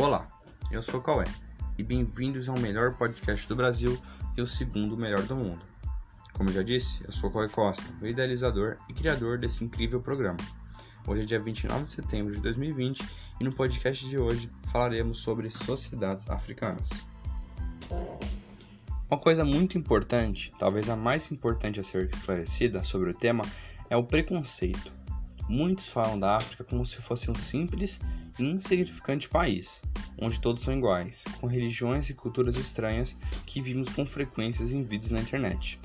Olá, eu sou Cauê e bem-vindos ao melhor podcast do Brasil e o segundo melhor do mundo. Como já disse, eu sou Cauê Costa, o idealizador e criador desse incrível programa. Hoje é dia 29 de setembro de 2020 e no podcast de hoje falaremos sobre sociedades africanas. Uma coisa muito importante, talvez a mais importante a ser esclarecida sobre o tema, é o preconceito. Muitos falam da África como se fosse um simples e insignificante país, onde todos são iguais, com religiões e culturas estranhas que vimos com frequências em vídeos na internet.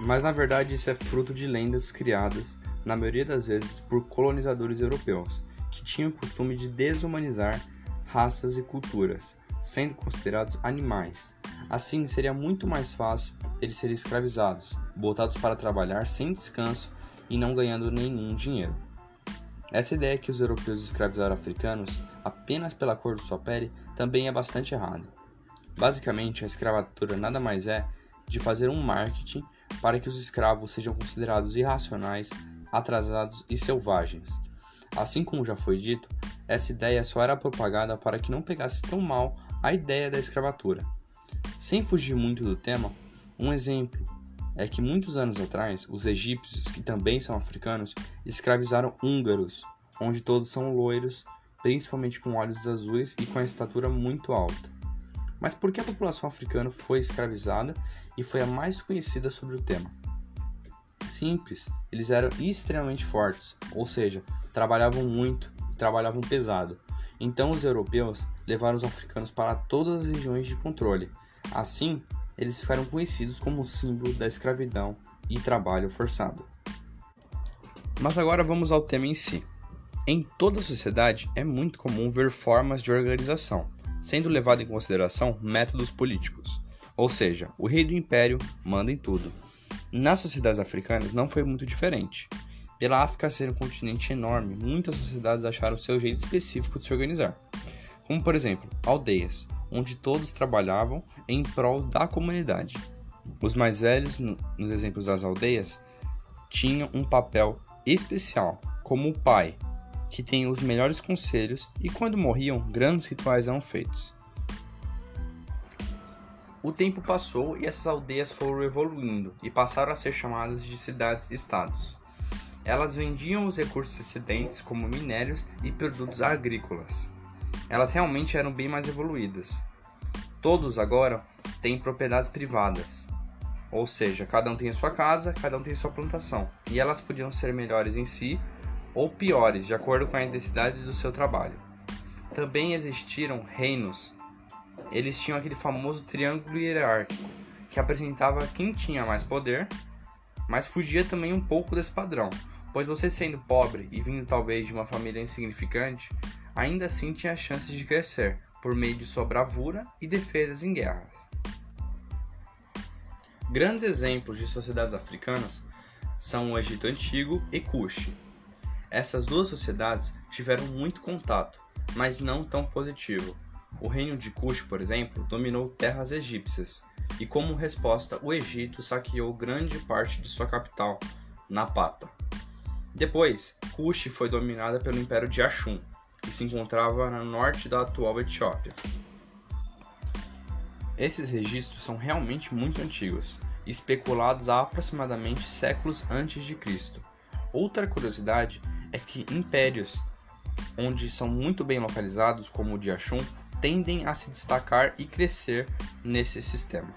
Mas na verdade isso é fruto de lendas criadas, na maioria das vezes, por colonizadores europeus, que tinham o costume de desumanizar raças e culturas, sendo considerados animais. Assim, seria muito mais fácil eles serem escravizados, botados para trabalhar sem descanso e não ganhando nenhum dinheiro. Essa ideia que os europeus escravizaram africanos apenas pela cor de sua pele também é bastante errada. Basicamente, a escravatura nada mais é de fazer um marketing para que os escravos sejam considerados irracionais, atrasados e selvagens. Assim como já foi dito, essa ideia só era propagada para que não pegasse tão mal a ideia da escravatura. Sem fugir muito do tema, um exemplo é que muitos anos atrás, os egípcios, que também são africanos, escravizaram húngaros, onde todos são loiros, principalmente com olhos azuis e com a estatura muito alta. Mas por que a população africana foi escravizada e foi a mais conhecida sobre o tema? Simples, eles eram extremamente fortes, ou seja, trabalhavam muito e trabalhavam pesado. Então os europeus levaram os africanos para todas as regiões de controle. Assim, eles ficaram conhecidos como símbolo da escravidão e trabalho forçado. Mas agora vamos ao tema em si. Em toda a sociedade é muito comum ver formas de organização, sendo levado em consideração métodos políticos, ou seja, o rei do império manda em tudo. Nas sociedades africanas não foi muito diferente. Pela África ser um continente enorme, muitas sociedades acharam seu jeito específico de se organizar, como por exemplo aldeias, onde todos trabalhavam em prol da comunidade. Os mais velhos, nos exemplos das aldeias, tinham um papel especial, como o pai, que tem os melhores conselhos e quando morriam, grandes rituais eram feitos. O tempo passou e essas aldeias foram evoluindo e passaram a ser chamadas de cidades-estados. Elas vendiam os recursos excedentes, como minérios e produtos agrícolas elas realmente eram bem mais evoluídas. Todos agora têm propriedades privadas, ou seja, cada um tem a sua casa, cada um tem a sua plantação, e elas podiam ser melhores em si ou piores, de acordo com a intensidade do seu trabalho. Também existiram reinos. Eles tinham aquele famoso triângulo hierárquico, que apresentava quem tinha mais poder, mas fugia também um pouco desse padrão, pois você sendo pobre e vindo talvez de uma família insignificante, ainda assim tinha chances de crescer por meio de sua bravura e defesas em guerras. Grandes exemplos de sociedades africanas são o Egito Antigo e Kush. Essas duas sociedades tiveram muito contato, mas não tão positivo. O reino de Kush, por exemplo, dominou terras egípcias, e como resposta, o Egito saqueou grande parte de sua capital, Napata. Depois, Kush foi dominada pelo Império de Ashum, que se encontrava no norte da atual Etiópia. Esses registros são realmente muito antigos, especulados há aproximadamente séculos antes de Cristo. Outra curiosidade é que impérios onde são muito bem localizados, como o de Ashum, tendem a se destacar e crescer nesse sistema.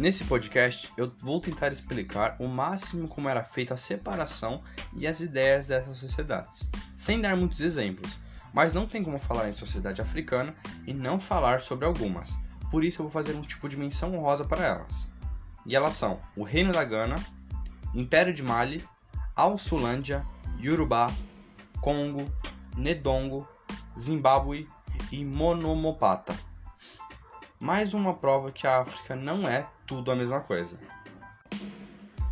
Nesse podcast, eu vou tentar explicar o máximo como era feita a separação e as ideias dessas sociedades, sem dar muitos exemplos, mas não tem como falar em sociedade africana e não falar sobre algumas, por isso eu vou fazer um tipo de menção honrosa para elas. E elas são o Reino da Gana, Império de Mali, Al-Sulândia, Yorubá, Congo, Nedongo, Zimbábue e Monomopata. Mais uma prova que a África não é tudo a mesma coisa.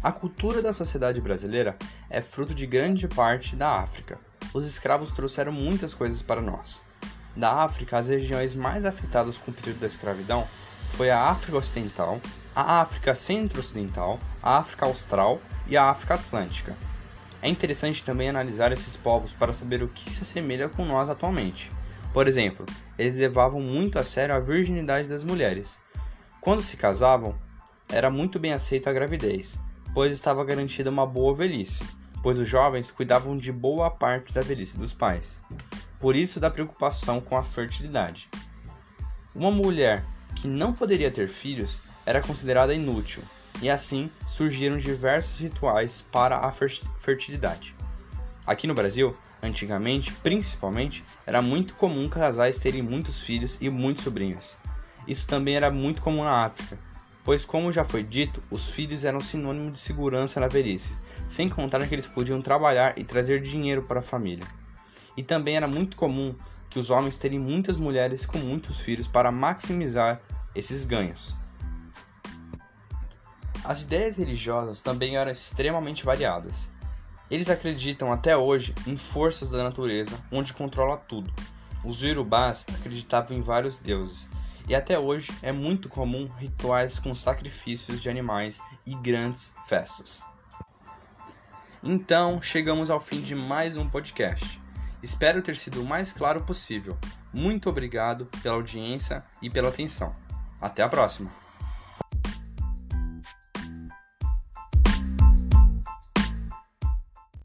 A cultura da sociedade brasileira é fruto de grande parte da África. Os escravos trouxeram muitas coisas para nós. Da África, as regiões mais afetadas com o período da escravidão foi a África Ocidental, a África Centro-Ocidental, a África Austral e a África Atlântica. É interessante também analisar esses povos para saber o que se assemelha com nós atualmente. Por exemplo, eles levavam muito a sério a virginidade das mulheres. Quando se casavam, era muito bem aceita a gravidez, pois estava garantida uma boa velhice, pois os jovens cuidavam de boa parte da velhice dos pais. Por isso da preocupação com a fertilidade. Uma mulher que não poderia ter filhos era considerada inútil, e assim surgiram diversos rituais para a fertilidade. Aqui no Brasil, antigamente, principalmente, era muito comum casais terem muitos filhos e muitos sobrinhos. Isso também era muito comum na África, pois, como já foi dito, os filhos eram sinônimo de segurança na velhice, sem contar que eles podiam trabalhar e trazer dinheiro para a família. E também era muito comum que os homens terem muitas mulheres com muitos filhos para maximizar esses ganhos. As ideias religiosas também eram extremamente variadas. Eles acreditam até hoje em forças da natureza onde controla tudo. Os Yorubás acreditavam em vários deuses, e até hoje é muito comum rituais com sacrifícios de animais e grandes festas. Então, chegamos ao fim de mais um podcast. Espero ter sido o mais claro possível. Muito obrigado pela audiência e pela atenção. Até a próxima!